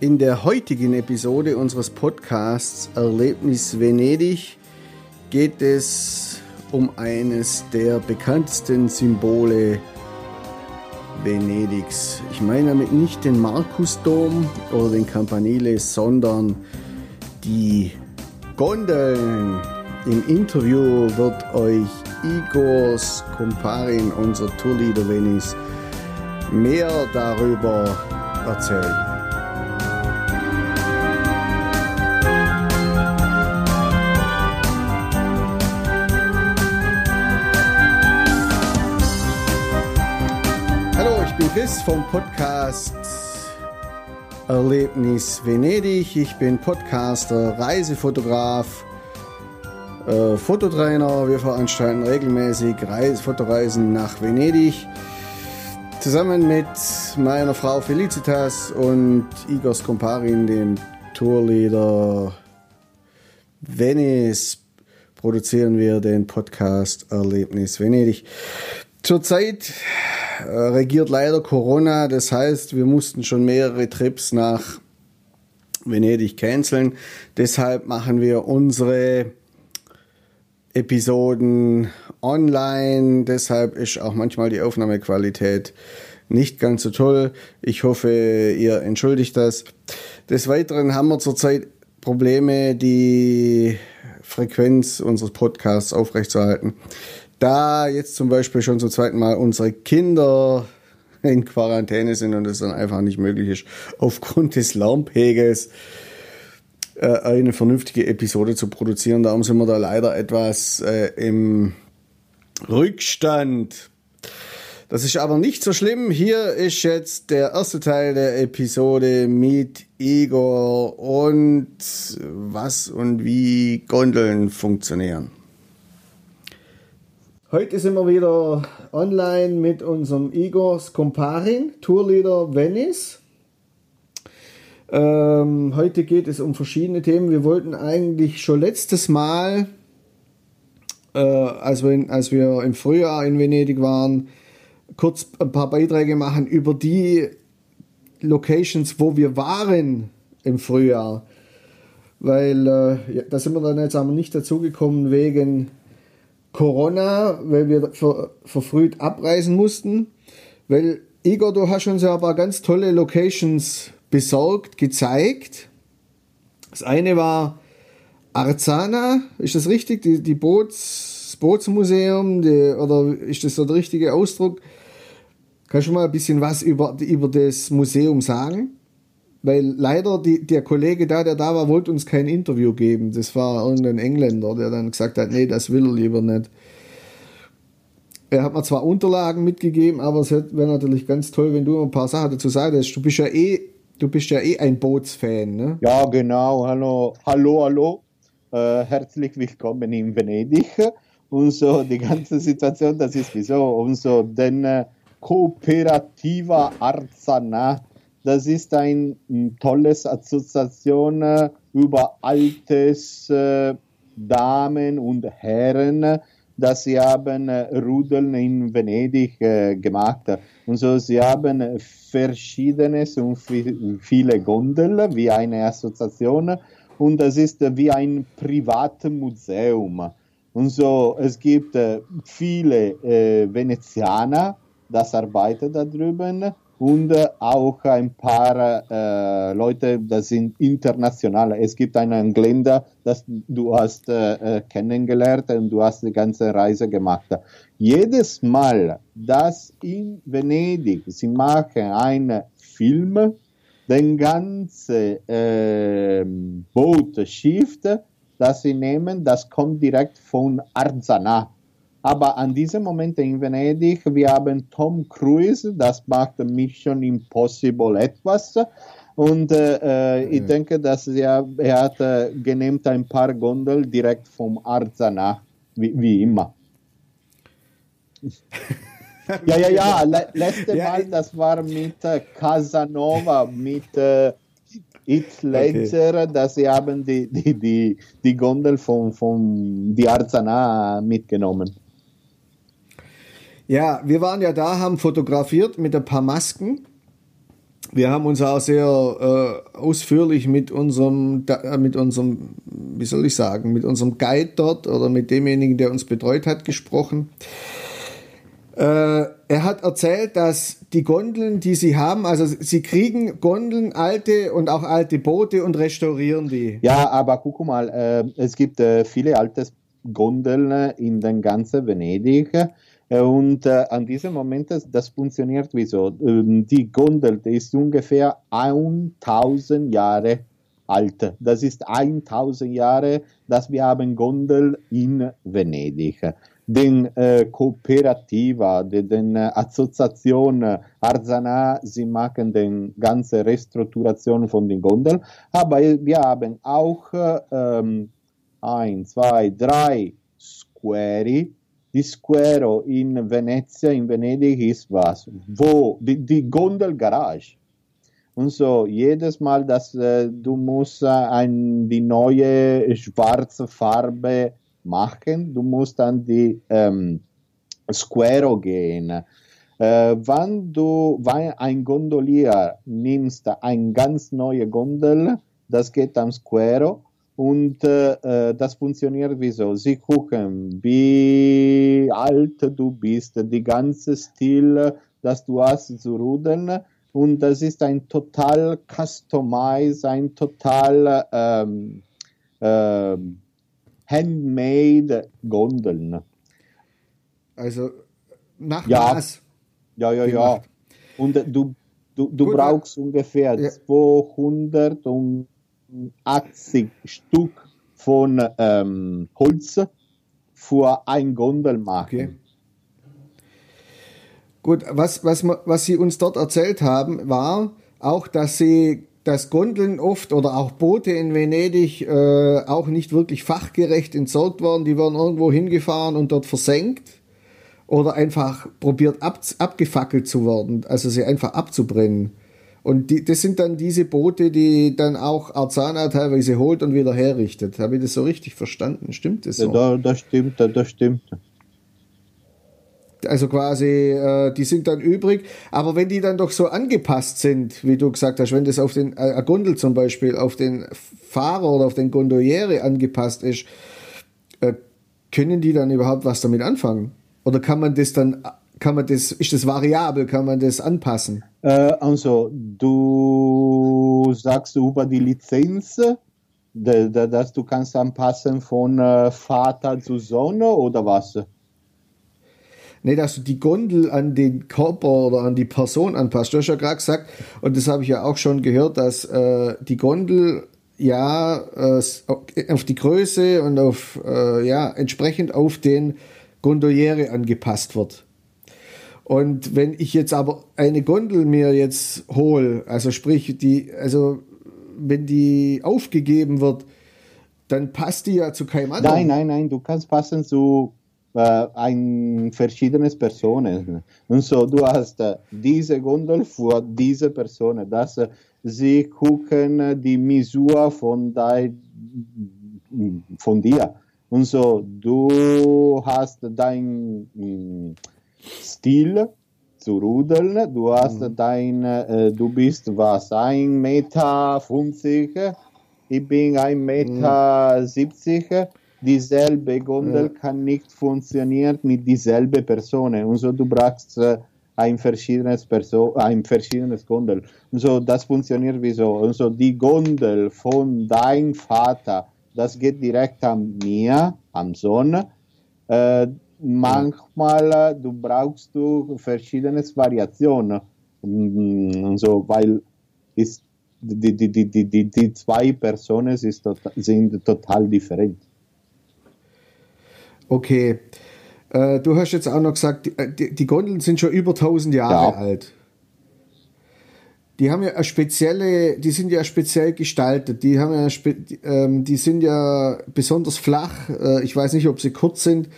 In der heutigen Episode unseres Podcasts Erlebnis Venedig geht es um eines der bekanntesten Symbole Venedigs. Ich meine damit nicht den Markusdom oder den Campanile, sondern die Gondeln. Im Interview wird euch Igor Skomparin, unser Tourleader Venice, mehr darüber erzählen. Hallo, ich bin Chris vom Podcast Erlebnis Venedig. Ich bin Podcaster, Reisefotograf, äh, Fototrainer. Wir veranstalten regelmäßig Reis Fotoreisen nach Venedig. Zusammen mit meiner Frau Felicitas und Igor Skomparin, dem Tourleader Venice, produzieren wir den Podcast Erlebnis Venedig. Zurzeit regiert leider Corona, das heißt, wir mussten schon mehrere Trips nach Venedig canceln. Deshalb machen wir unsere Episoden online. Deshalb ist auch manchmal die Aufnahmequalität nicht ganz so toll. Ich hoffe, ihr entschuldigt das. Des Weiteren haben wir zurzeit Probleme, die Frequenz unseres Podcasts aufrechtzuerhalten. Da jetzt zum Beispiel schon zum zweiten Mal unsere Kinder in Quarantäne sind und es dann einfach nicht möglich ist, aufgrund des Lärmpegels äh, eine vernünftige Episode zu produzieren. Darum sind wir da leider etwas äh, im Rückstand. Das ist aber nicht so schlimm. Hier ist jetzt der erste Teil der Episode mit Igor und was und wie Gondeln funktionieren. Heute sind wir wieder online mit unserem Igor Skomparin, Tourleader Venice. Ähm, heute geht es um verschiedene Themen. Wir wollten eigentlich schon letztes Mal, äh, als, wir, als wir im Frühjahr in Venedig waren, kurz ein paar Beiträge machen über die Locations, wo wir waren im Frühjahr. Weil äh, da sind wir dann jetzt aber nicht dazugekommen wegen Corona, weil wir ver, verfrüht abreisen mussten. Weil Igor, du hast uns ja ein paar ganz tolle Locations besorgt, gezeigt. Das eine war Arzana, ist das richtig? Die, die Boots, Bootsmuseum, die, oder ist das so der richtige Ausdruck? Kannst du mal ein bisschen was über, über das Museum sagen? Weil leider die, der Kollege da, der da war, wollte uns kein Interview geben. Das war irgendein Engländer, der dann gesagt hat, nee, das will er lieber nicht. Er hat mir zwar Unterlagen mitgegeben, aber es wäre natürlich ganz toll, wenn du ein paar Sachen dazu sagst. Du bist ja eh, du bist ja eh ein Bootsfan, ne? Ja, genau. Hallo, hallo, hallo. Äh, herzlich willkommen in Venedig. Und so die ganze Situation, das ist wieso. Und so, denn äh, Kooperativa Arzana, das ist eine tolles Assoziation äh, über altes äh, Damen und Herren, dass sie haben äh, Rudeln in Venedig gemacht. Und so, sie haben verschiedenes und viele Gondeln wie eine Assoziation und das ist wie ein privates Museum. Und so, es gibt viele äh, Venezianer, das arbeiten da drüben und äh, auch ein paar äh, Leute, das sind international. Es gibt einen Engländer, das du hast äh, kennengelernt und du hast die ganze Reise gemacht. Jedes Mal, dass in Venedig sie machen einen Film, den ganze äh, Boot, Schiff, das sie nehmen, das kommt direkt von Arzana. Aber an diesem Moment in Venedig, wir haben Tom Cruise, das macht Mission Impossible etwas. Und äh, ich mhm. denke, dass er, er hat äh, genehmt ein paar Gondel direkt vom Arzana, wie, wie immer. ja, ja, ja, le letzte ja, Mal, das war mit äh, Casanova, mit äh, Heath Ledger, okay. dass sie haben die, die, die, die Gondel von, von die Arzana mitgenommen. Ja, wir waren ja da, haben fotografiert mit ein paar Masken. Wir haben uns auch sehr äh, ausführlich mit unserem, äh, mit unserem, wie soll ich sagen, mit unserem Guide dort oder mit demjenigen, der uns betreut hat, gesprochen. Äh, er hat erzählt, dass die Gondeln, die sie haben, also sie kriegen Gondeln, alte und auch alte Boote und restaurieren die. Ja, aber guck mal, äh, es gibt äh, viele alte Gondeln in den ganzen Venedig. Äh, und äh, an diesem Moment, das, das funktioniert wie so. Ähm, die Gondel die ist ungefähr 1000 Jahre alt. Das ist 1000 Jahre, dass wir haben Gondel in Venedig den äh, Kooperativa, den, den äh, Assoziation Arzana, sie machen den ganze Restrukturation von den Gondeln, aber wir haben auch ähm, ein, zwei, drei Squari. Die Squero in Venezia, in Venedig ist was? Wo? Die, die Gondelgarage. Und so, jedes Mal, dass äh, du musst äh, ein, die neue schwarze Farbe machen. Du musst an die ähm, Square gehen. Äh, wenn du wenn ein Gondolier nimmst, eine ganz neue Gondel, das geht am Square und äh, das funktioniert wie so. Sie gucken, wie alt du bist, die ganze Stil, das du hast zu rudeln und das ist ein total customized, ein total ähm, ähm, handmade Gondeln. Also nach ja. Maß. Ja, ja, ja. Und du, du, du brauchst ungefähr ja. 280 Stück von ähm, Holz für ein Gondel machen. Okay. Gut, was, was, was Sie uns dort erzählt haben, war auch, dass Sie dass Gondeln oft oder auch Boote in Venedig äh, auch nicht wirklich fachgerecht entsorgt worden. Die werden irgendwo hingefahren und dort versenkt oder einfach probiert ab, abgefackelt zu werden, also sie einfach abzubrennen. Und die, das sind dann diese Boote, die dann auch Arzana teilweise holt und wieder herrichtet. Habe ich das so richtig verstanden? Stimmt das so? Ja, das stimmt, das stimmt. Also quasi, äh, die sind dann übrig. Aber wenn die dann doch so angepasst sind, wie du gesagt hast, wenn das auf den äh, Gondel zum Beispiel, auf den Fahrer oder auf den Gondoliere angepasst ist, äh, können die dann überhaupt was damit anfangen? Oder kann man das dann, kann man das, ist das variabel, kann man das anpassen? Äh, also, du sagst über die Lizenz, dass du kannst anpassen von äh, Vater zu Sohn oder was? Nee, dass du die Gondel an den Körper oder an die Person anpasst. Du hast ja gerade gesagt, und das habe ich ja auch schon gehört, dass äh, die Gondel ja äh, auf die Größe und auf äh, ja entsprechend auf den Gondoliere angepasst wird. Und wenn ich jetzt aber eine Gondel mir jetzt hole, also sprich die, also wenn die aufgegeben wird, dann passt die ja zu keinem anderen. Nein, nein, nein, du kannst passen zu äh, ein verschiedenes Personen. Und so, du hast äh, diese Gondel für diese Person, dass äh, sie gucken die Misur von, von dir. Und so, du hast dein mm, Stil zu rudeln, du hast mhm. dein, äh, du bist was, ein Meter 50, ich bin ein Meter mhm. 70 dieselbe Gondel ja. kann nicht funktionieren mit dieselbe Person. Und so du brauchst äh, ein verschiedenes Person, ein verschiedenes Gondel. Und so das funktioniert wie so. Und so die Gondel von deinem Vater, das geht direkt an mir, am Sohn. Äh, manchmal äh, du brauchst du verschiedene Variationen. Und so, weil ist die, die, die, die, die, zwei Personen total, sind total different. Okay. Äh, du hast jetzt auch noch gesagt, die, äh, die, Gondeln sind schon über 1000 Jahre ja. alt. Die haben ja eine spezielle, die sind ja speziell gestaltet. Die haben ja, ähm, die sind ja besonders flach. Äh, ich weiß nicht, ob sie kurz sind.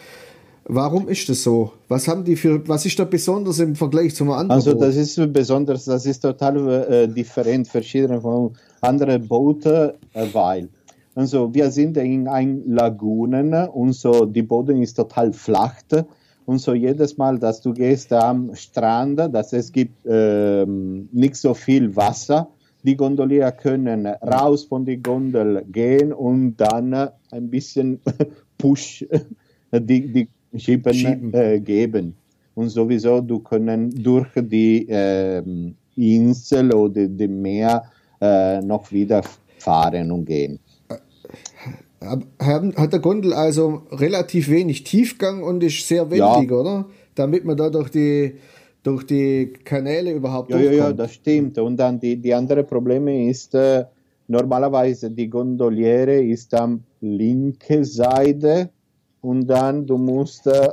Warum ist das so? Was haben die für, was ist da besonders im Vergleich zum anderen? Also das ist besonders, das ist total äh, different, verschieden von anderen Booten, äh, weil also wir sind in ein Lagunen und so die Boden ist total flach Und so jedes Mal, dass du gehst am Strand, dass es gibt ähm, nicht so viel Wasser, die Gondolier können raus von der Gondel gehen und dann ein bisschen Push die, die Schieben, Schieben. Äh, geben. Und sowieso, du können durch die ähm, Insel oder dem Meer äh, noch wieder fahren und gehen. Haben- Hat der Gondel also relativ wenig Tiefgang und ist sehr wendig, oder? Damit man da durch die, durch die Kanäle überhaupt Ja, ja, ja, durchkommt. das stimmt. Und dann die, die andere Probleme ist, äh, normalerweise die Gondoliere ist am linke Seite und dann du musst äh,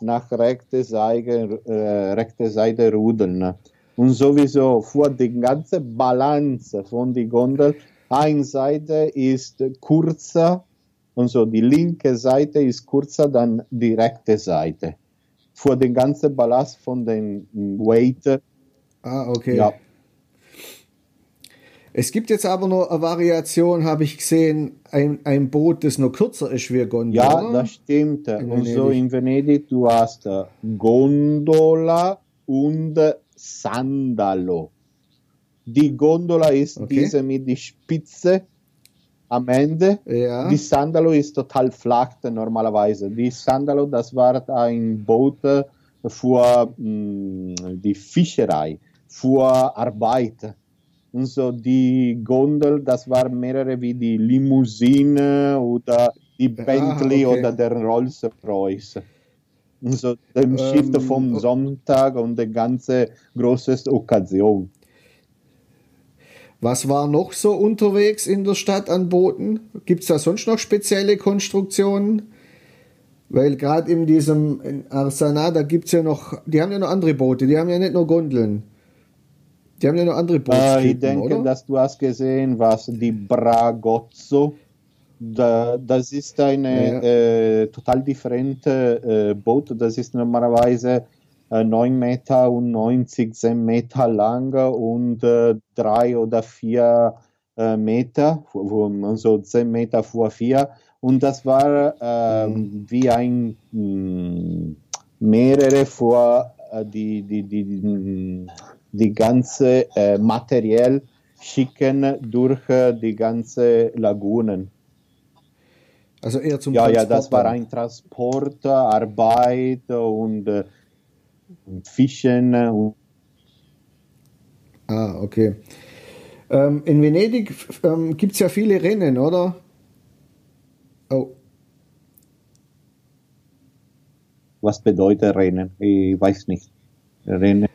nach rechte Seite, äh, rechte Seite rudeln. Und sowieso für die ganze Balance von die Gondel, eine Seite ist kurzer und so die linke Seite ist kurzer dann die rechte Seite. Für den ganzen Ballast von den Weight Ah, okay. ja, Es gibt jetzt aber noch eine Variation, habe ich gesehen, ein, ein Boot, das noch kürzer ist wie eine Gondel. ja das stimmt. In und so in Venedig, du hast äh, Gondola und Sandalo. Die Gondola ist Okay. diese mit die Spitze am Ende. Ja. Die Sandalo ist total flach normalerweise. Die Sandalo, das war ein Boot äh, für mh, die Fischerei, für Arbeit. Und so die Gondel, das war mehrere wie die Limousine oder die Bentley okay. oder der Rolls Royce. Und so dem Ähm, Schiff vom Sonntag und die ganze große Okkasion. Was war noch so unterwegs in der Stadt an Booten? Gibt es da sonst noch spezielle Konstruktionen? Weil gerade in diesem in Arsana, da gibt es ja noch, die haben ja noch andere Boote, die haben ja nicht nur Gondeln. Die haben ja noch andere Äh, Bootstypen, ich denke, oder? dass du hast gesehen, was die Bragozzo, da, das ist eine Ja. äh, total differente äh, Boot. Das ist normalerweise äh, 9 Meter und 90 Meter lang und äh, 3 oder 4 äh, Meter, also 10 Meter vor 4. Und das war ähm, wie ein mh, mehrere vor äh, die, die, die, die, die ganze äh, Material schicken durch äh, die ganze Lagunen. Also eher zum Ja, ja, Transport das war ein Transport, Arbeit und, äh, und Fischen. äh, Und Ah, okay. Ähm, in Venedig ähm, gibt es ja viele Rennen, oder? Oh, was bedeutet Rennen? Ich weiß nicht. Rennen.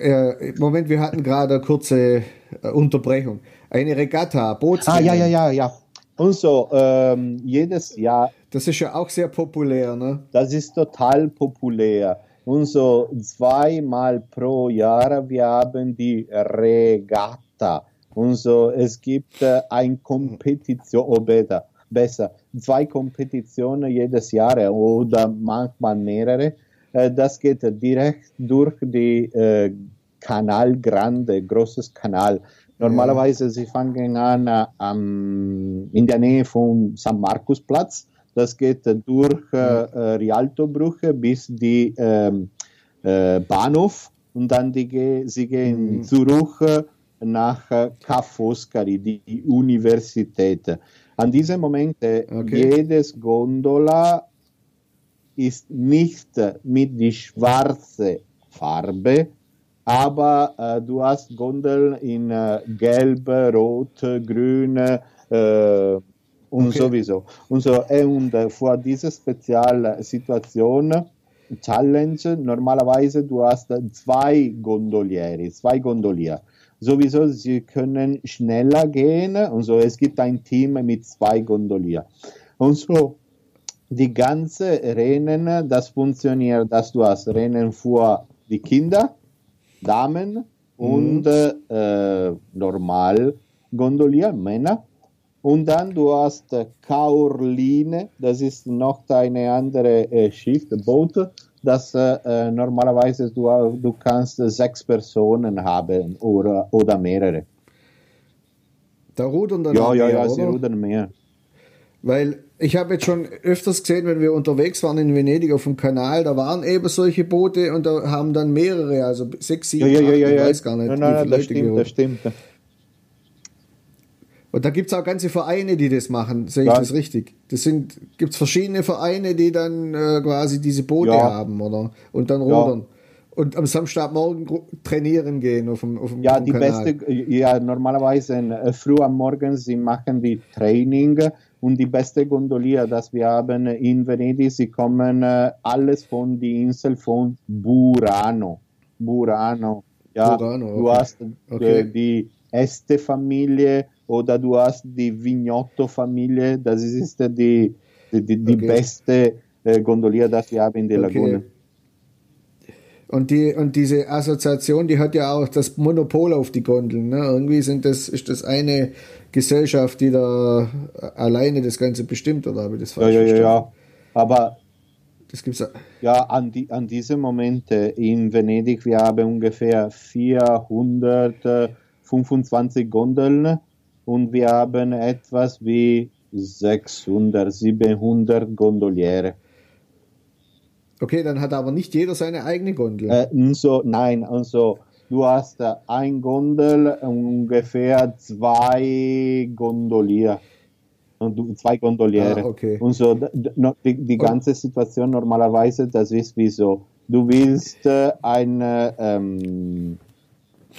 Äh, Moment, wir hatten gerade eine kurze äh, Unterbrechung. Eine Regatta, Ah, Bootsrennen. ja, ja, ja, ja. Und so, ähm, jedes Jahr Das ist ja auch sehr populär, ne? Das ist total populär. Und so zweimal pro Jahr, wir haben die Regatta. Und so, es gibt äh, eine Kompetition, oder besser, besser, zwei Kompetitionen jedes Jahr oder manchmal mehrere. Äh, das geht direkt durch die äh, Kanal Grande, großes Kanal. Normalerweise, sie fangen an äh, am- in der Nähe vom San Markusplatz. Das geht durch äh, äh, Rialtobrücke bis die ähm, äh, Bahnhof und dann die, sie gehen Mhm. zurück äh, nach Ca' Foscari, die Universität. An diesem Moment, Okay. jedes Gondola ist nicht mit die schwarze Farbe, aber äh, du hast Gondeln in äh, gelb, rot, grün äh, und Okay. sowieso. Und, so, äh, und äh, vor dieser Spezialsituation, Challenge, normalerweise du hast äh, zwei Gondolieri, zwei Gondolier. Sowieso, sie können schneller gehen und so, es gibt ein Team mit zwei Gondolier. Und so, die ganze Rennen, das funktioniert, dass du hast Rennen für die Kinder, Damen und äh, normal Gondolier, Männer. Und dann du hast äh, Kaorline, das ist noch eine andere äh, Schiff, Boot, das äh, äh, normalerweise du, du kannst äh, sechs Personen haben oder, oder mehrere. Da rudern dann Ja, auch ja, mehr, ja, sie rudern mehr. Weil ich habe jetzt schon öfters gesehen, wenn wir unterwegs waren in Venedig auf dem Kanal, da waren eben solche Boote und da haben dann mehrere, also sechs, sieben, ja, ja, ja, ja. weiß gar nicht. Nein, wie nein, das stimmt, das stimmt. Und da gibt es auch ganze Vereine, die das machen, sehe ich das richtig? Das sind, gibt es verschiedene Vereine, die dann äh, quasi diese Boote haben, oder? Und dann rudern. Und am Samstagmorgen trainieren gehen auf dem, auf dem, Ja, die Kanal. beste, ja, normalerweise äh, früh am Morgen, sie machen die Training und die beste Gondolier, das wir haben in Venedig, sie kommen äh, alles von die Insel von Burano. Burano. Ja, Burano, du okay. hast Okay. äh, die Este-Familie oder du hast die Vignotto-Familie, das ist äh, die, die, die, die Okay. beste äh, Gondolier, das wir haben in der. Lagune. Und, die, und diese Assoziation, die hat ja auch das Monopol auf die Gondeln. Ne? Irgendwie sind das, ist das eine Gesellschaft, die da alleine das Ganze bestimmt, oder habe ich das Ja, falsch ja, ja, verstanden? ja. Aber Das gibt's ja. Ja, an, die, an diesem Moment äh, in Venedig, wir haben ungefähr 425 Gondeln und wir haben etwas wie 600, 700 Gondoliere. Okay, dann hat aber nicht jeder seine eigene Gondel. Äh, so, nein, also du hast äh, ein Gondel, ungefähr zwei Gondolier. Und zwei Gondoliere. Ah, okay. Und so, die, die ganze Situation normalerweise, das ist wie so, du willst äh, eine ähm,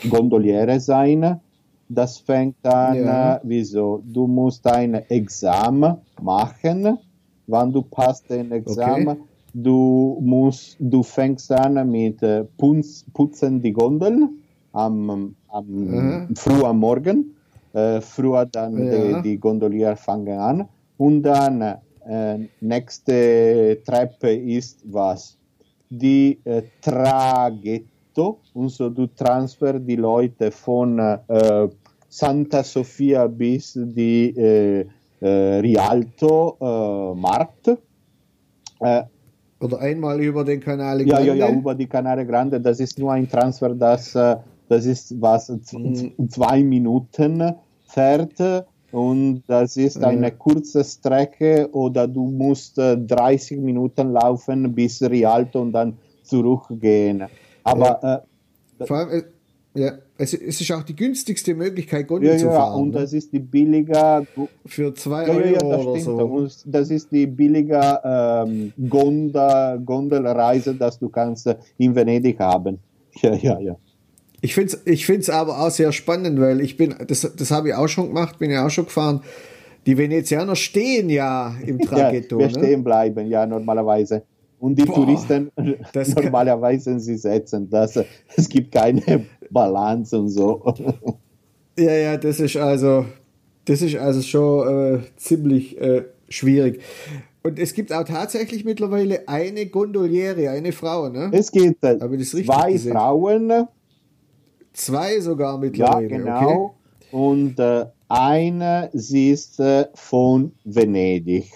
Gondoliere sein, das fängt an, Ja. äh, wie so, du musst ein Examen machen, wann du passt den Examen, Okay. Du musst, du fängst an mit äh, Putz, putzen die Gondeln am, am Aha. früh am Morgen, äh, früher dann Ja. die, die Gondolier fangen an und dann äh, nächste Treppe ist was? Die äh, Traghetto, und so du transfer die Leute von äh, Santa Sofia bis die äh, äh, Rialto Markt. Äh, Oder einmal über den Kanal ja, ja, Grande. ja, über die Canare Grande. Das ist nur ein Transfer, das, äh, das ist was, Mhm. zwei Minuten fährt und das ist eine Ja. kurze Strecke oder du musst äh, 30 Minuten laufen bis Rialto und dann zurückgehen. Aber Vor allem, äh, ja, es, es ist auch die günstigste Möglichkeit, Gondel ja, zu ja, fahren. und ne? das ist die billige, Für zwei ja, ja, ja, Euro das oder stimmt. so. Und das ist die billige ähm, Gondel, Gondelreise, dass du kannst äh, in Venedig haben. Ja, ja, ja. Ich finde es ich find's aber auch sehr spannend, weil ich bin, das, das habe ich auch schon gemacht, bin ja auch schon gefahren. Die Venezianer stehen ja im Traghetto. ja, wir ne? stehen bleiben, ja, normalerweise. Und die Boah, Touristen das normalerweise sie setzen das. Es gibt keine Balance und so. Ja, ja, das ist also, das ist also schon äh, ziemlich äh, schwierig. Und es gibt auch tatsächlich mittlerweile eine Gondoliere, eine Frau, ne? Es gibt äh, zwei gesehen? Frauen, Zwei sogar ja, mittlerweile. genau. Und äh, eine, sie ist äh, von Venedig.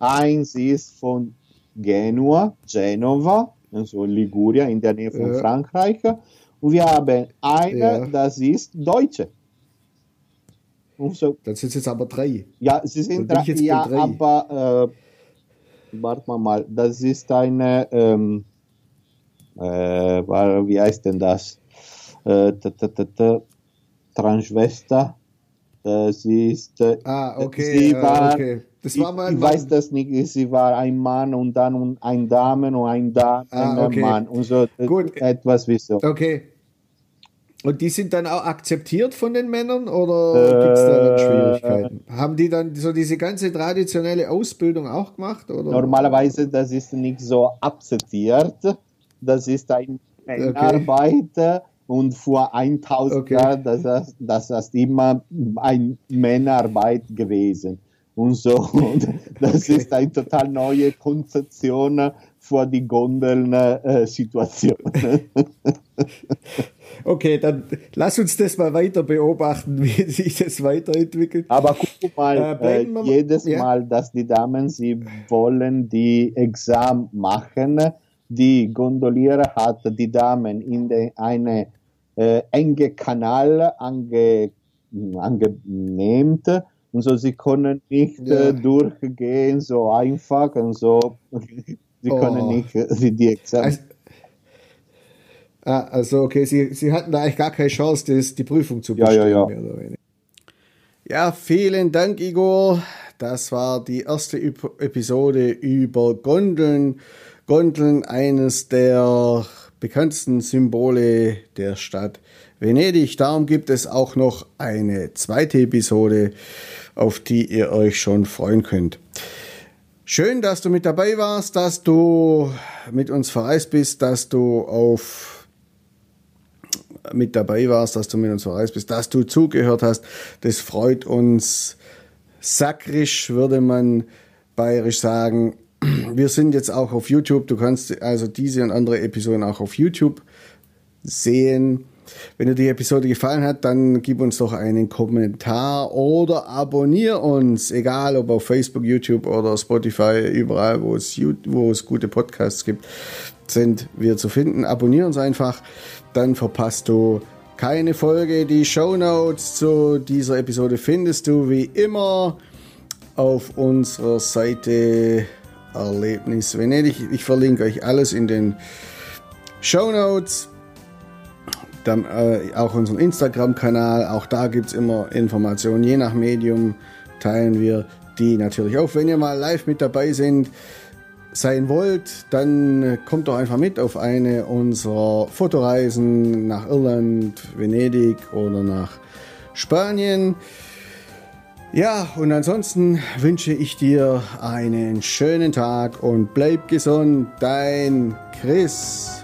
Eins ist von Genua, Genova, also Liguria in der Nähe von Ja. Frankreich. Wir haben eine, Ja. das ist Deutsche. Und so. Dann sind es jetzt aber drei. Ja, sie sind ich drei, ja, drei. aber äh, warte mal, mal, das ist eine, ähm, äh, wie heißt denn das? Äh, Transvesta. Das ist. Äh, Ah, okay, Sie äh, war, okay. Das ich, war mal ich ein weiß das nicht. Sie war ein Mann und dann ein Damen und ein Damen Ah, okay. Mann und so äh, Gut. etwas wie so. Okay. Und die sind dann auch akzeptiert von den Männern oder gibt es da dann Äh, Schwierigkeiten? Haben die dann so diese ganze traditionelle Ausbildung auch gemacht? Oder? Normalerweise das ist nicht so akzeptiert. Das ist eine Männerarbeit und vor 1000 Okay. Jahren das, ist- das ist immer eine Männerarbeit gewesen. Und so, und das Okay. ist eine total neue Konzeption für die Gondeln-Situation. Okay, dann lass uns das mal weiter beobachten, wie sich das weiterentwickelt. Aber guck mal, Äh, äh, mal- jedes ja. Mal, dass die Damen, sie wollen die Examen machen, die Gondoliere hat die Damen in de, eine äh, enge Kanal ange, angenehmt und so, sie können nicht ja. äh, durchgehen, so einfach und so. Sie oh. können nicht äh, die Examen. Also, ah, also, okay, sie, sie hatten da eigentlich gar keine Chance, das, die Prüfung zu bestehen. Ja, ja, ja. Ja, vielen Dank, Igor. Das war die erste Episode über Gondeln. Gondeln, eines der bekanntesten Symbole der Stadt Venedig. Darum gibt es auch noch eine zweite Episode, auf die ihr euch schon freuen könnt. Schön, dass du mit dabei warst, dass du mit uns verreist bist, dass du auf mit dabei warst, dass du mit uns verreist bist, dass du zugehört hast. Das freut uns sakrisch, würde man bayerisch sagen. Wir sind jetzt auch auf YouTube. Du kannst also diese und andere Episoden auch auf YouTube sehen. Wenn dir die Episode gefallen hat, dann gib uns doch einen Kommentar oder abonnier uns, egal ob auf Facebook, YouTube oder Spotify, überall, wo es, wo es gute Podcasts gibt, sind wir zu finden. Abonnier uns einfach, dann verpasst du keine Folge. Die Show Notes zu dieser Episode findest du wie immer auf unserer Seite Erlebnis Venedig. Ich verlinke euch alles in den Show Notes. Dann äh, auch unseren Instagram-Kanal, auch da gibt es immer Informationen. Je nach Medium teilen wir die natürlich auf. Wenn ihr mal live mit dabei sind, sein wollt, dann kommt doch einfach mit auf eine unserer Fotoreisen nach Irland, Venedig oder nach Spanien. Ja, und ansonsten wünsche ich dir einen schönen Tag und bleib gesund, dein Chris.